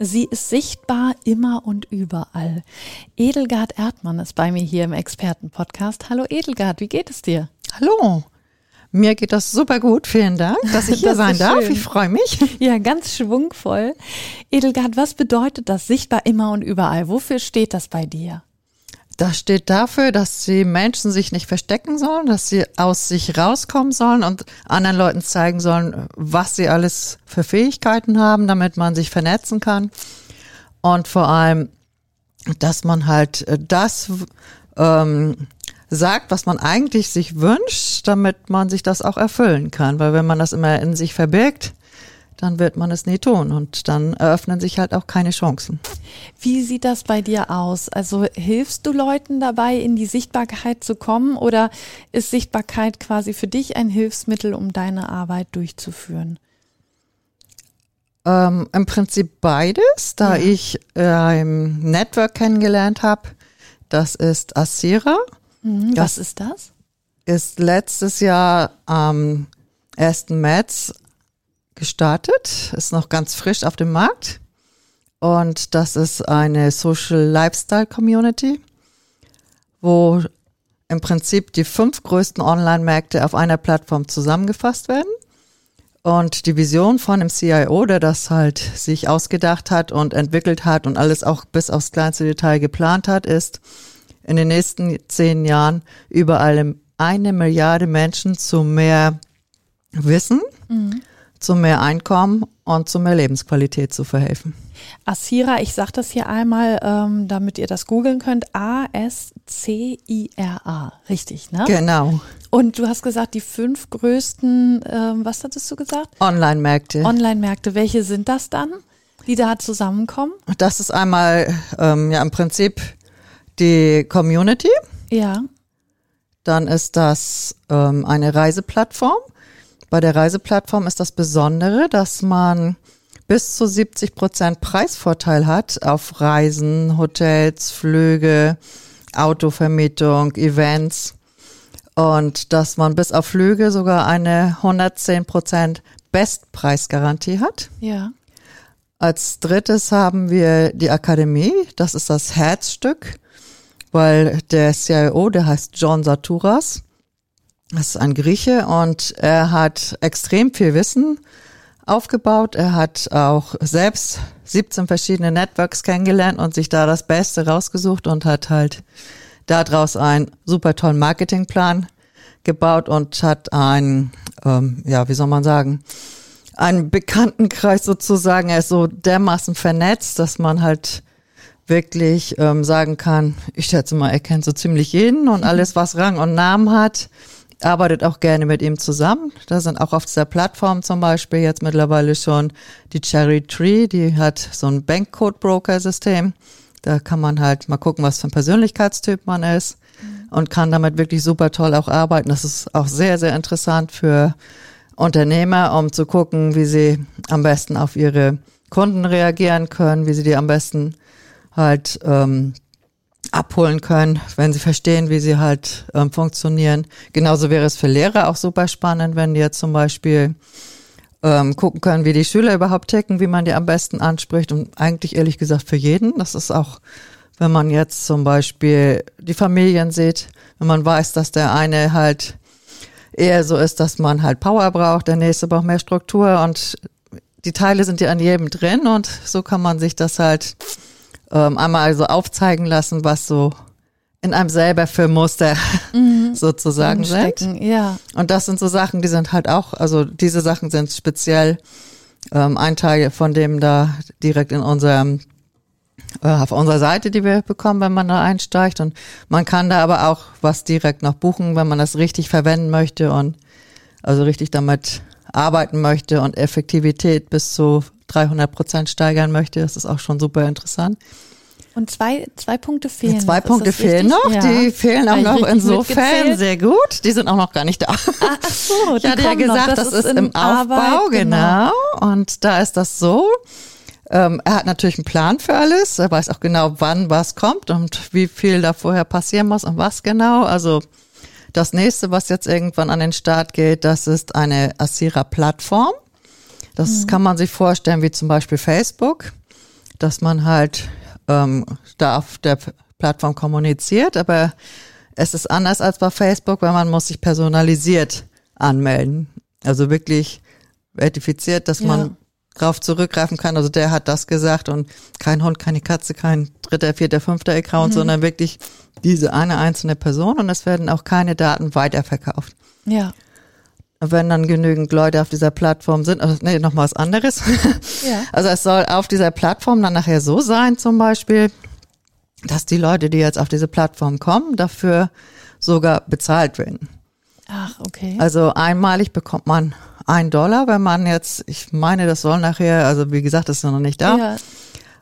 Sie ist sichtbar immer und überall. Edelgard Erdmann ist bei mir hier im Expertenpodcast. Hallo Edelgard, wie geht es dir? Hallo. Mir geht das super gut. Vielen Dank, dass ich hier sein darf. Schön. Ich freue mich. Ja, ganz schwungvoll. Edelgard, was bedeutet das sichtbar immer und überall? Wofür steht das bei dir? Das steht dafür, dass die Menschen sich nicht verstecken sollen, dass sie aus sich rauskommen sollen und anderen Leuten zeigen sollen, was sie alles für Fähigkeiten haben, damit man sich vernetzen kann. Und vor allem, dass man halt das ähm, sagt, was man eigentlich sich wünscht, damit man sich das auch erfüllen kann. Weil wenn man das immer in sich verbirgt, dann wird man es nie tun und dann eröffnen sich halt auch keine Chancen. Wie sieht das bei dir aus? Also hilfst du Leuten dabei, in die Sichtbarkeit zu kommen oder ist Sichtbarkeit quasi für dich ein Hilfsmittel, um deine Arbeit durchzuführen? Ähm, Im Prinzip beides, da ja. ich äh, ein Network kennengelernt habe. Das ist Asira. Mhm, was ist das? Ist letztes Jahr am 1. März gestartet, ist noch ganz frisch auf dem Markt. Und das ist eine Social Lifestyle Community, wo im Prinzip die fünf größten Online-Märkte auf einer Plattform zusammengefasst werden. Und die Vision von dem CIO, der das halt sich ausgedacht hat und entwickelt hat und alles auch bis aufs kleinste Detail geplant hat, ist, in den nächsten zehn Jahren überall eine Milliarde Menschen zu mehr Wissen, mhm zu mehr Einkommen und zu mehr Lebensqualität zu verhelfen. Asira, ich sage das hier einmal, ähm, damit ihr das googeln könnt. A-S-C-I-R-A, richtig, ne? Genau. Und du hast gesagt, die fünf größten, ähm, was hattest du gesagt? Online-Märkte. Online-Märkte. Welche sind das dann, die da zusammenkommen? Das ist einmal ähm, ja im Prinzip die Community. Ja. Dann ist das ähm, eine Reiseplattform. Bei der Reiseplattform ist das Besondere, dass man bis zu 70 Prozent Preisvorteil hat auf Reisen, Hotels, Flüge, Autovermietung, Events und dass man bis auf Flüge sogar eine 110 Prozent Bestpreisgarantie hat. Ja. Als drittes haben wir die Akademie. Das ist das Herzstück, weil der CIO, der heißt John Saturas, das ist ein Grieche und er hat extrem viel Wissen aufgebaut. Er hat auch selbst 17 verschiedene Networks kennengelernt und sich da das Beste rausgesucht und hat halt daraus einen super tollen Marketingplan gebaut und hat einen, ähm, ja, wie soll man sagen, einen Bekanntenkreis sozusagen. Er ist so dermaßen vernetzt, dass man halt wirklich ähm, sagen kann, ich schätze mal, er kennt so ziemlich jeden und alles, was Rang und Namen hat arbeitet auch gerne mit ihm zusammen. Da sind auch auf dieser Plattform zum Beispiel jetzt mittlerweile schon die Cherry Tree, die hat so ein Bankcode-Broker-System. Da kann man halt mal gucken, was für ein Persönlichkeitstyp man ist und kann damit wirklich super toll auch arbeiten. Das ist auch sehr, sehr interessant für Unternehmer, um zu gucken, wie sie am besten auf ihre Kunden reagieren können, wie sie die am besten halt ähm, abholen können, wenn sie verstehen, wie sie halt ähm, funktionieren. Genauso wäre es für Lehrer auch super spannend, wenn die jetzt zum Beispiel ähm, gucken können, wie die Schüler überhaupt ticken, wie man die am besten anspricht und eigentlich ehrlich gesagt für jeden. Das ist auch, wenn man jetzt zum Beispiel die Familien sieht, wenn man weiß, dass der eine halt eher so ist, dass man halt Power braucht, der nächste braucht mehr Struktur und die Teile sind ja an jedem drin und so kann man sich das halt ähm, einmal so aufzeigen lassen, was so in einem selber für Muster mhm. sozusagen sind. Ja. Und das sind so Sachen, die sind halt auch, also diese Sachen sind speziell ähm, ein Teil von dem da direkt in unserem äh, auf unserer Seite, die wir bekommen, wenn man da einsteigt. Und man kann da aber auch was direkt noch buchen, wenn man das richtig verwenden möchte und also richtig damit arbeiten möchte und Effektivität bis zu 300 Prozent steigern möchte. Das ist auch schon super interessant. Und zwei, zwei Punkte fehlen. Zwei noch. Ist Punkte das fehlen richtig? noch, Ja. die fehlen auch noch insofern sehr gut. Die sind auch noch gar nicht da. Ah, ach so, Ich hatte ja noch. gesagt, das, ist im Aufbau, Arbeit, genau. Und da ist das so. Ähm, er hat natürlich einen Plan für alles. Er weiß auch genau, wann was kommt und wie viel da vorher passieren muss und was genau. Also das nächste, was jetzt irgendwann an den Start geht, das ist eine Asira-Plattform. Das kann man sich vorstellen wie zum Beispiel Facebook, dass man halt ähm, da auf der Plattform kommuniziert, aber es ist anders als bei Facebook, weil man muss sich personalisiert anmelden. Also wirklich verifiziert, dass Ja. man drauf zurückgreifen kann. Also der hat das gesagt und kein Hund, keine Katze, kein dritter, vierter, fünfter Account, sondern wirklich diese eine einzelne Person und es werden auch keine Daten weiterverkauft. Ja. Wenn dann genügend Leute auf dieser Plattform sind, also nee, noch mal was anderes. Ja. Also es soll auf dieser Plattform dann nachher so sein, zum Beispiel, dass die Leute, die jetzt auf diese Plattform kommen, dafür sogar bezahlt werden. Ach, okay. Also einmalig bekommt man ein Dollar, wenn man jetzt, ich meine, das soll nachher, also wie gesagt, das ist noch nicht da, ja.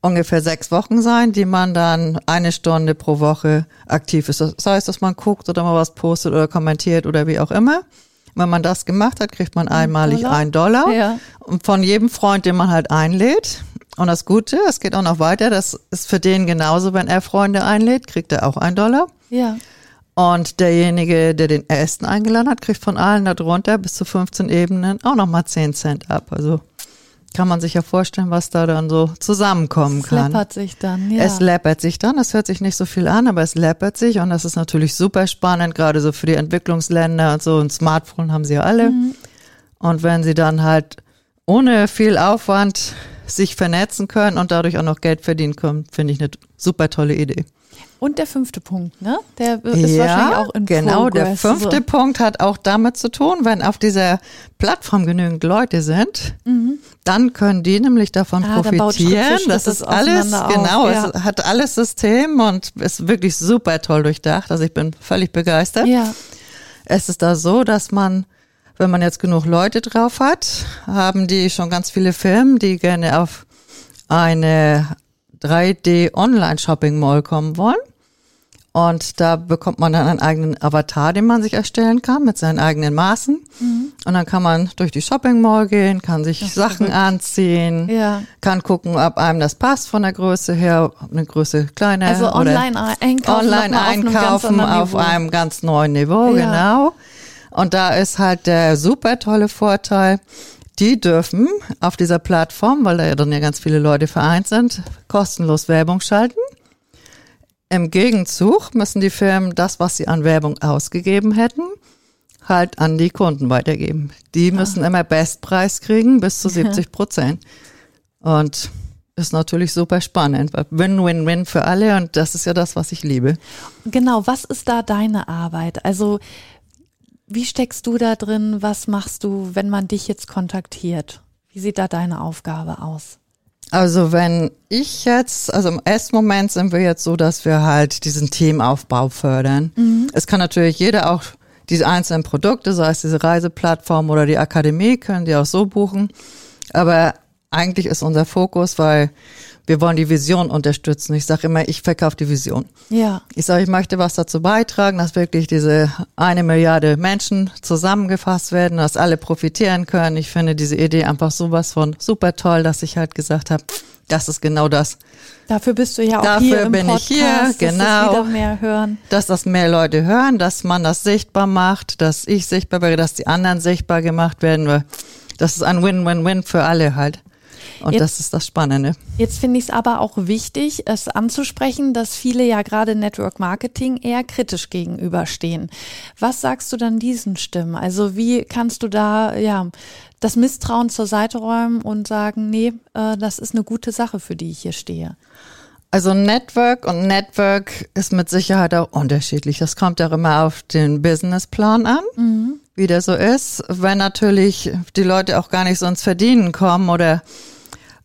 ungefähr sechs Wochen sein, die man dann eine Stunde pro Woche aktiv ist. Das heißt, dass man guckt oder mal was postet oder kommentiert oder wie auch immer. Wenn man das gemacht hat, kriegt man einmalig Dollar? einen Dollar. Ja. Und von jedem Freund, den man halt einlädt. Und das Gute, es geht auch noch weiter, das ist für den genauso, wenn er Freunde einlädt, kriegt er auch einen Dollar. Ja. Und derjenige, der den ersten eingeladen hat, kriegt von allen darunter bis zu 15 Ebenen auch nochmal 10 Cent ab. Also kann man sich ja vorstellen, was da dann so zusammenkommen Es kann. läppert sich dann, ja. Es läppert sich dann, es hört sich nicht so viel an, aber es läppert sich und das ist natürlich super spannend, gerade so für die Entwicklungsländer und so. Ein Smartphone haben sie ja alle. Mhm. Und wenn sie dann halt ohne viel Aufwand sich vernetzen können und dadurch auch noch Geld verdienen können, finde ich eine super tolle Idee. Und der fünfte Punkt, ne? Der ist wahrscheinlich auch in genau. Der Progress. fünfte so. Punkt hat auch damit zu tun, wenn auf dieser Plattform genügend Leute sind, dann können die nämlich davon Mhm. Ah, profitieren. Das ist alles, genau, ja. es hat alles System und ist wirklich super toll durchdacht. Also ich bin völlig begeistert. Ja. Es ist da so, dass man, wenn man jetzt genug Leute drauf hat, haben die schon ganz viele Firmen, die gerne auf eine 3D Online-Shopping Mall kommen wollen. Und da bekommt man dann einen eigenen Avatar, den man sich erstellen kann mit seinen eigenen Maßen. Und dann kann man durch die Shopping Mall gehen, kann sich Sachen anziehen, Ja. kann gucken, ob einem das passt von der Größe her, ob eine Größe kleiner Also online einkaufen. online mal auf einem einkaufen auf einem ganz neuen Niveau, Ja. genau. Und da ist halt der super tolle Vorteil, die dürfen auf dieser Plattform, weil da ja dann ja ganz viele Leute vereint sind, kostenlos Werbung schalten. Im Gegenzug müssen die Firmen das, was sie an Werbung ausgegeben hätten, halt an die Kunden weitergeben. Die müssen immer Bestpreis kriegen, bis zu 70 Prozent. Und ist natürlich super spannend. Win-win-win für alle und das ist ja das, was ich liebe. Genau, was ist da deine Arbeit? Also, wie steckst du da drin? Was machst du, wenn man dich jetzt kontaktiert? Wie sieht da deine Aufgabe aus? Also wenn ich jetzt, also im ersten Moment sind wir jetzt so, dass wir halt diesen Teamaufbau fördern. Es kann natürlich jeder auch diese einzelnen Produkte, sei es diese Reiseplattform oder die Akademie, können die auch so buchen. Aber eigentlich ist unser Fokus, weil wir wollen die Vision unterstützen. Ich sage immer, ich verkaufe die Vision. Ja, Ich sage, ich möchte was dazu beitragen, dass wirklich diese eine Milliarde Menschen zusammengefasst werden, dass alle profitieren können. Ich finde diese Idee einfach sowas von super toll, dass ich halt gesagt habe, das ist genau das, dafür bist du ja auch Dafür hier im bin ich Podcast, hier, dass genau. das wieder mehr hören. dass das mehr Leute hören, dass man das sichtbar macht, dass ich sichtbar werde, dass die anderen sichtbar gemacht werden. Das ist ein Win-Win-Win für alle halt. Und Jetzt- das ist das Spannende. Jetzt finde ich es aber auch wichtig, es anzusprechen, dass viele ja gerade Network Marketing eher kritisch gegenüberstehen. Was sagst du dann diesen Stimmen? Also wie kannst du da ja das Misstrauen zur Seite räumen und sagen, nee, äh, das ist eine gute Sache, für die ich hier stehe? Also Network und Network ist mit Sicherheit auch unterschiedlich. Das kommt auch immer auf den Businessplan an, wie der so ist. Wenn natürlich die Leute auch gar nicht so ins Verdienen kommen oder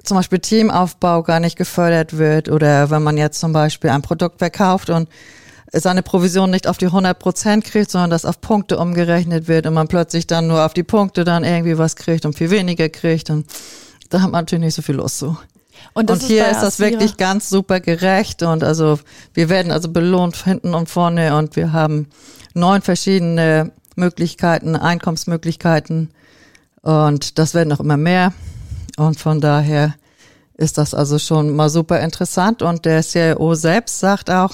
zum Beispiel Teamaufbau gar nicht gefördert wird oder wenn man jetzt zum Beispiel ein Produkt verkauft und seine Provision nicht auf die 100 Prozent kriegt, sondern das auf Punkte umgerechnet wird und man plötzlich dann nur auf die Punkte dann irgendwie was kriegt und viel weniger kriegt und da hat man natürlich nicht so viel Lust zu. Und, und hier ist das wirklich ganz super gerecht und also wir werden also belohnt hinten und vorne und wir haben neun verschiedene Möglichkeiten, Einkommensmöglichkeiten und das werden auch immer mehr und von daher ist das also schon mal super interessant und der CIO selbst sagt auch,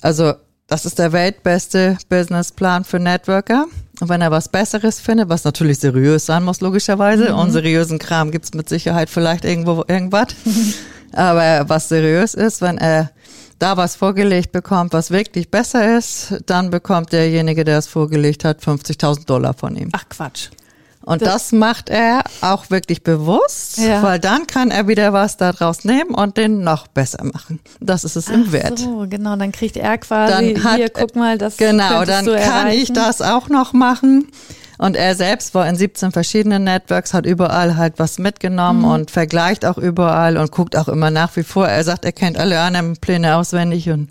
also das ist der weltbeste Businessplan für Networker. Und wenn er was Besseres findet, was natürlich seriös sein muss, logischerweise, mhm. unseriösen Kram gibt's mit Sicherheit vielleicht irgendwo irgendwas. Aber was seriös ist, wenn er da was vorgelegt bekommt, was wirklich besser ist, dann bekommt derjenige, der es vorgelegt hat, 50.000 Dollar von ihm. Ach Quatsch. Und das, das, macht er auch wirklich bewusst, ja. weil dann kann er wieder was daraus nehmen und den noch besser machen. Das ist es Ach im Wert. So, genau, dann kriegt er quasi, dann hat, hier, guck mal, das Genau, dann kann erreichen. ich das auch noch machen. Und er selbst war in 17 verschiedenen Networks, hat überall halt was mitgenommen mhm. und vergleicht auch überall und guckt auch immer nach wie vor. Er sagt, er kennt alle anderen Pläne auswendig und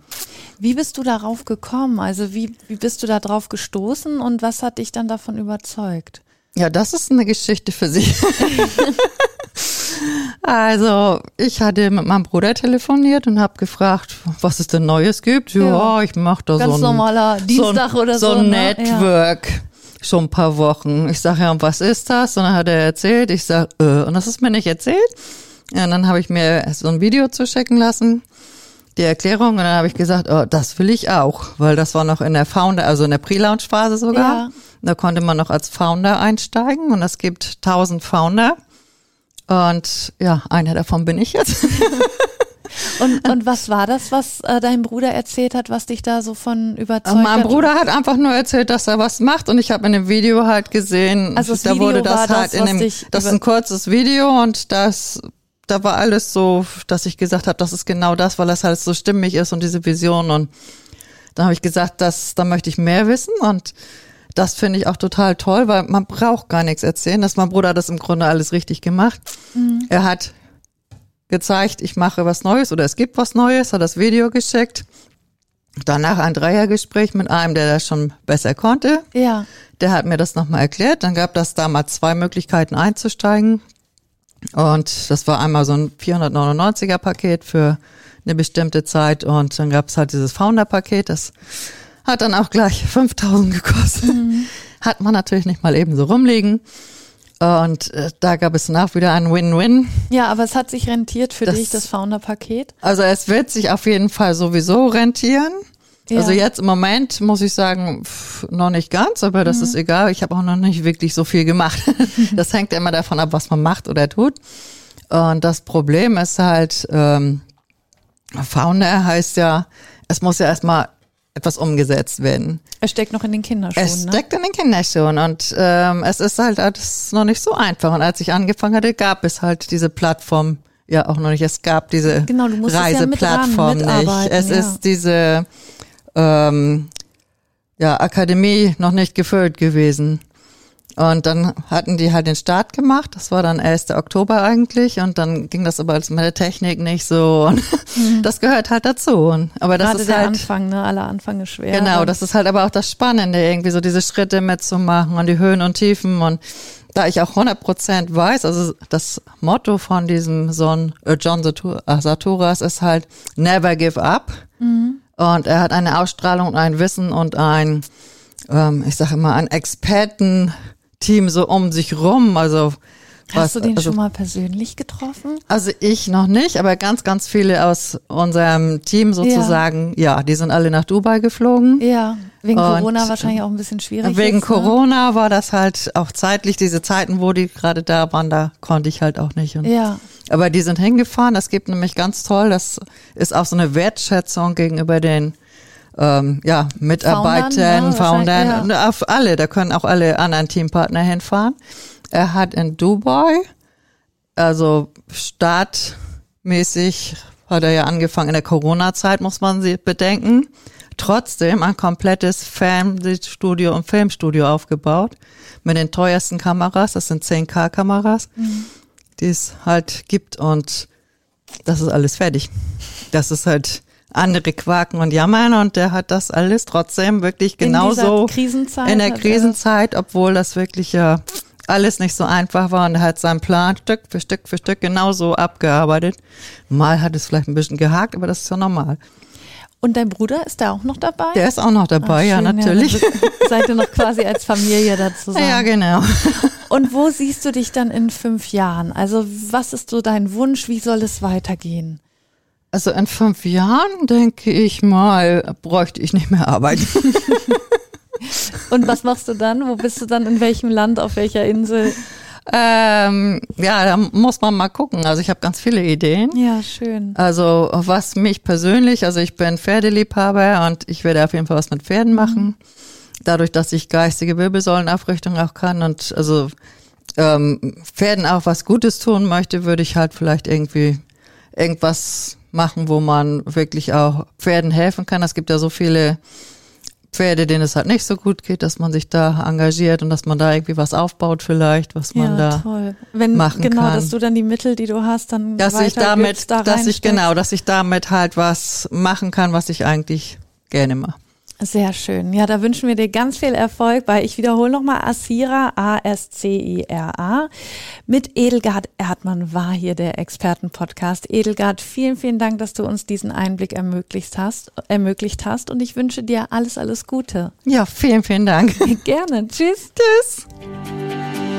wie bist du darauf gekommen? Also wie, wie bist du da drauf gestoßen und was hat dich dann davon überzeugt? Ja, das ist eine Geschichte für sich. also, ich hatte mit meinem Bruder telefoniert und habe gefragt, was es denn Neues gibt. Ja, ja. ich mache da Ganz so ein normaler Dienstag so oder so. So ein ne? Network. Ja. Schon ein paar Wochen. Ich sage ja, und was ist das? Und dann hat er erzählt. Ich sage, äh, und das ist mir nicht erzählt. Und dann habe ich mir so ein Video zuschicken lassen die Erklärung und dann habe ich gesagt, oh, das will ich auch, weil das war noch in der Founder, also in der Pre-Launch-Phase sogar. Ja. Da konnte man noch als Founder einsteigen und es gibt 1000 Founder. Und ja, einer davon bin ich jetzt. und, und was war das, was äh, dein Bruder erzählt hat, was dich da so von überzeugt hat? Mein Bruder hat einfach nur erzählt, dass er was macht und ich habe in dem Video halt gesehen, also das da Video wurde das halt das, in dem, das ist ein kurzes Video und das da war alles so, dass ich gesagt habe, das ist genau das, weil das halt so stimmig ist und diese Vision und dann habe ich gesagt, das, da möchte ich mehr wissen und das finde ich auch total toll, weil man braucht gar nichts erzählen. Das mein Bruder hat das im Grunde alles richtig gemacht. Mhm. Er hat gezeigt, ich mache was Neues oder es gibt was Neues, hat das Video geschickt. Danach ein Dreiergespräch mit einem, der das schon besser konnte. Ja. Der hat mir das nochmal erklärt. Dann gab das damals zwei Möglichkeiten einzusteigen. Und das war einmal so ein 499er Paket für eine bestimmte Zeit und dann gab es halt dieses Founder-Paket, das hat dann auch gleich 5000 gekostet. Mhm. Hat man natürlich nicht mal eben so rumliegen. Und äh, da gab es nach wieder ein Win-Win. Ja, aber es hat sich rentiert für das, dich, das Founder-Paket? Also es wird sich auf jeden Fall sowieso rentieren. Ja. Also jetzt im Moment muss ich sagen, pff, noch nicht ganz, aber das mhm. ist egal. Ich habe auch noch nicht wirklich so viel gemacht. das hängt immer davon ab, was man macht oder tut. Und das Problem ist halt, ähm, Founder heißt ja, es muss ja erstmal etwas umgesetzt werden. Es steckt noch in den Kinderschuhen. Es ne? steckt in den Kinderschuhen und ähm, es ist halt alles noch nicht so einfach. Und als ich angefangen hatte, gab es halt diese Plattform ja auch noch nicht. Es gab diese genau, Reiseplattform ja nicht. Es ja. ist diese ähm, ja, Akademie noch nicht gefüllt gewesen. Und dann hatten die halt den Start gemacht. Das war dann 1. Oktober eigentlich. Und dann ging das aber als mit der Technik nicht so. Und mhm. das gehört halt dazu. Und, aber das Gerade ist der halt. Anfang, ne? Aller Anfang ist schwer. Genau, das ist halt aber auch das Spannende, irgendwie so diese Schritte mitzumachen und die Höhen und Tiefen. Und da ich auch 100 Prozent weiß, also das Motto von diesem Sohn äh, John äh, Saturas ist halt never give up. Mhm. Und er hat eine Ausstrahlung und ein Wissen und ein, ähm, ich sage immer, ein Expertenteam so um sich rum. Also Hast was, du den also, schon mal persönlich getroffen? Also ich noch nicht, aber ganz, ganz viele aus unserem Team sozusagen, ja, ja die sind alle nach Dubai geflogen. Ja, wegen und Corona wahrscheinlich auch ein bisschen schwierig. Wegen jetzt, ne? Corona war das halt auch zeitlich, diese Zeiten, wo die gerade da waren, da konnte ich halt auch nicht. Und ja. Aber die sind hingefahren, das gibt nämlich ganz toll, das ist auch so eine Wertschätzung gegenüber den ähm, ja, Mitarbeitern, Foundern, ja, ne, auf alle, da können auch alle anderen Teampartner hinfahren. Er hat in Dubai, also startmäßig hat er ja angefangen in der Corona-Zeit, muss man sie bedenken. Trotzdem ein komplettes Fernsehstudio und Filmstudio aufgebaut mit den teuersten Kameras, das sind 10K-Kameras. Mhm die es halt gibt und das ist alles fertig. Das ist halt andere quaken und jammern und der hat das alles trotzdem wirklich genauso in, Krisenzeit in der Krisenzeit, obwohl das wirklich ja alles nicht so einfach war und er hat seinen Plan Stück für Stück für Stück genauso abgearbeitet. Mal hat es vielleicht ein bisschen gehakt, aber das ist ja normal. Und dein Bruder ist da auch noch dabei? Der ist auch noch dabei, Ach, ja, natürlich. Ja, seid ihr noch quasi als Familie da zusammen? Ja, genau. Und wo siehst du dich dann in fünf Jahren? Also, was ist so dein Wunsch? Wie soll es weitergehen? Also, in fünf Jahren, denke ich mal, bräuchte ich nicht mehr arbeiten. Und was machst du dann? Wo bist du dann? In welchem Land? Auf welcher Insel? Ähm, ja, da muss man mal gucken. Also ich habe ganz viele Ideen. Ja, schön. Also was mich persönlich, also ich bin Pferdeliebhaber und ich werde auf jeden Fall was mit Pferden machen. Mhm. Dadurch, dass ich geistige Wirbelsäulenaufrichtung auch kann und also ähm, Pferden auch was Gutes tun möchte, würde ich halt vielleicht irgendwie irgendwas machen, wo man wirklich auch Pferden helfen kann. Es gibt ja so viele Pferde, denen es halt nicht so gut geht, dass man sich da engagiert und dass man da irgendwie was aufbaut vielleicht, was man ja, da toll. Wenn, machen genau, kann. dass du dann die Mittel, die du hast, dann dass ich damit, da dass ich genau, dass ich damit halt was machen kann, was ich eigentlich gerne mache. Sehr schön. Ja, da wünschen wir dir ganz viel Erfolg bei, ich wiederhole nochmal, Asira, A-S-C-I-R-A. Mit Edelgard Erdmann war hier der Expertenpodcast. Edelgard, vielen, vielen Dank, dass du uns diesen Einblick ermöglicht hast, ermöglicht hast und ich wünsche dir alles, alles Gute. Ja, vielen, vielen Dank. Gerne. Tschüss. Tschüss.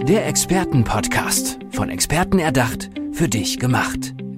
Der Expertenpodcast. Von Experten erdacht, für dich gemacht.